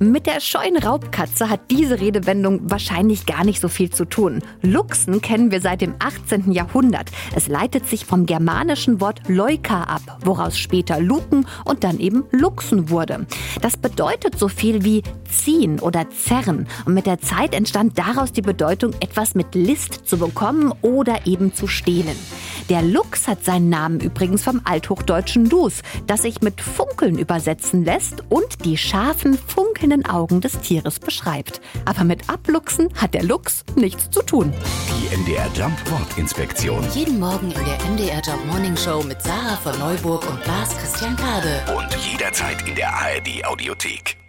Mit der scheuen Raubkatze hat diese Redewendung wahrscheinlich gar nicht so viel zu tun. Luchsen kennen wir seit dem 18. Jahrhundert. Es leitet sich vom germanischen Wort leuka ab, woraus später luken und dann eben luchsen wurde. Das bedeutet so viel wie ziehen oder zerren. Und mit der Zeit entstand daraus die Bedeutung, etwas mit List zu bekommen oder eben zu stehlen. Der Luchs hat seinen Namen übrigens vom althochdeutschen Dus, das sich mit Funkeln übersetzen lässt und die scharfen, funkelnden Augen des Tieres beschreibt. Aber mit Abluchsen hat der Luchs nichts zu tun. Die MDR Jump Wortinspektion. Jeden Morgen in der MDR Job Morning Show mit Sarah von Neuburg und Lars Christian Kade. Und jederzeit in der ARD Audiothek.